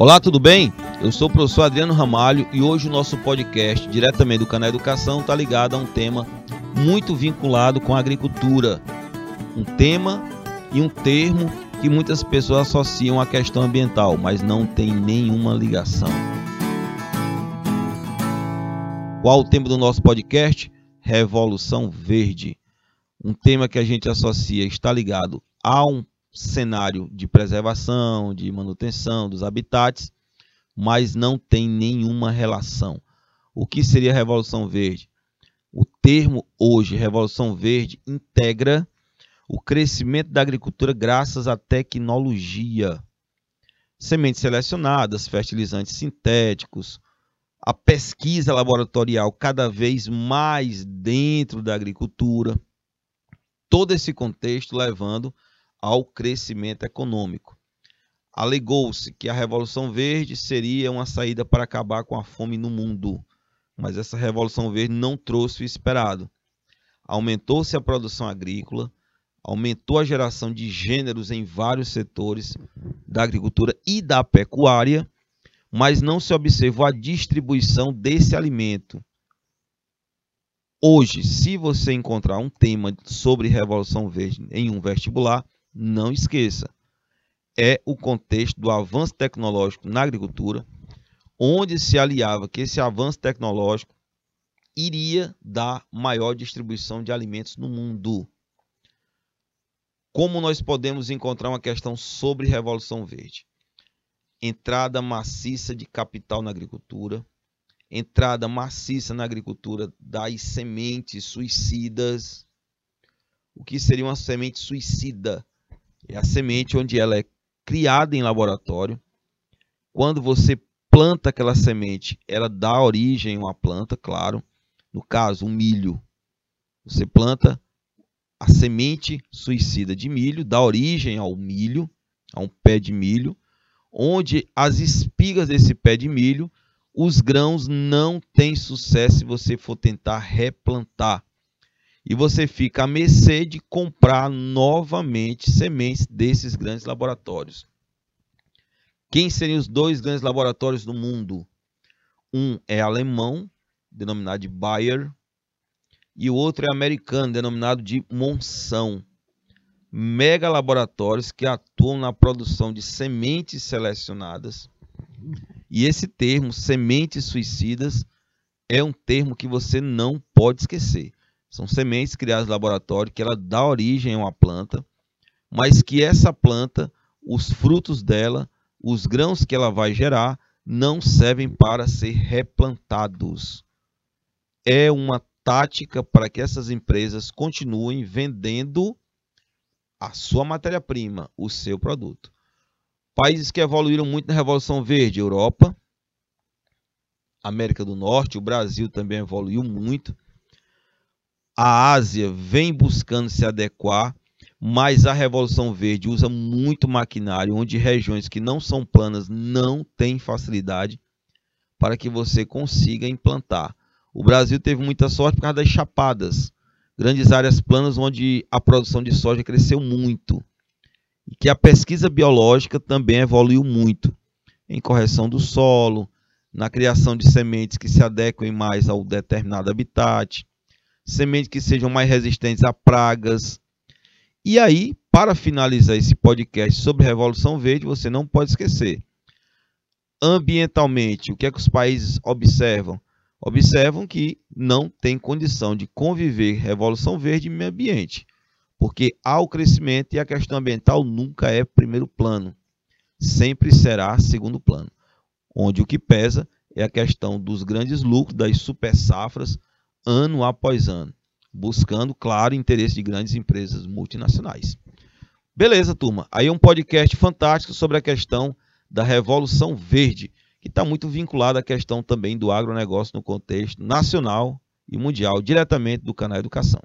Olá, tudo bem? Eu sou o professor Adriano Ramalho e hoje o nosso podcast, diretamente do canal Educação, está ligado a um tema muito vinculado com a agricultura. Um tema e um termo que muitas pessoas associam à questão ambiental, mas não tem nenhuma ligação. Qual o tema do nosso podcast? Revolução Verde. Um tema que a gente associa, está ligado a um cenário de preservação, de manutenção dos habitats, mas não tem nenhuma relação. O que seria Revolução Verde? O termo hoje, Revolução Verde, integra o crescimento da agricultura graças à tecnologia. Sementes selecionadas, fertilizantes sintéticos, a pesquisa laboratorial cada vez mais dentro da agricultura. Todo esse contexto levando ao crescimento econômico. Alegou-se que a Revolução Verde seria uma saída para acabar com a fome no mundo, mas essa Revolução Verde não trouxe o esperado. Aumentou-se a produção agrícola, aumentou a geração de gêneros em vários setores da agricultura e da pecuária, mas não se observou a distribuição desse alimento. Hoje, se você encontrar um tema sobre Revolução Verde em um vestibular, não esqueça, é o contexto do avanço tecnológico na agricultura, onde se aliava que esse avanço tecnológico iria dar maior distribuição de alimentos no mundo. Como nós podemos encontrar uma questão sobre Revolução Verde? Entrada maciça de capital na agricultura, entrada maciça na agricultura das sementes suicidas. O que seria uma semente suicida? É a semente onde ela é criada em laboratório. Quando você planta aquela semente, ela dá origem a uma planta, claro. No caso, um milho. Você planta a semente suicida de milho, dá origem ao milho, a um pé de milho, onde as espigas desse pé de milho, os grãos não têm sucesso se você for tentar replantar e você fica à mercê de comprar novamente sementes desses grandes laboratórios. Quem seriam os dois grandes laboratórios do mundo? Um é alemão, denominado de Bayer, e o outro é americano, denominado de Monção. Mega laboratórios que atuam na produção de sementes selecionadas. E esse termo, sementes suicidas, é um termo que você não pode esquecer. São sementes criadas no laboratório que ela dá origem a uma planta, mas que essa planta, os frutos dela, os grãos que ela vai gerar, não servem para ser replantados. É uma tática para que essas empresas continuem vendendo a sua matéria-prima, o seu produto. Países que evoluíram muito na Revolução Verde, Europa, América do Norte, o Brasil também evoluiu muito a Ásia vem buscando se adequar, mas a Revolução Verde usa muito maquinário, onde regiões que não são planas não têm facilidade para que você consiga implantar. O Brasil teve muita sorte por causa das chapadas, grandes áreas planas onde a produção de soja cresceu muito. E que a pesquisa biológica também evoluiu muito em correção do solo, na criação de sementes que se adequem mais ao determinado habitat, sementes que sejam mais resistentes a pragas. E aí, para finalizar esse podcast sobre Revolução Verde, você não pode esquecer. Ambientalmente, o que é que os países observam? Observam que não tem condição de conviver Revolução Verde e meio ambiente, porque há o crescimento e a questão ambiental nunca é primeiro plano, sempre será segundo plano, onde o que pesa é a questão dos grandes lucros, das super safras, ano após ano, buscando, claro, interesse de grandes empresas multinacionais. Beleza, turma. Aí é um podcast fantástico sobre a questão da Revolução Verde, que está muito vinculado à questão também do agronegócio no contexto nacional e mundial, diretamente do canal Educação.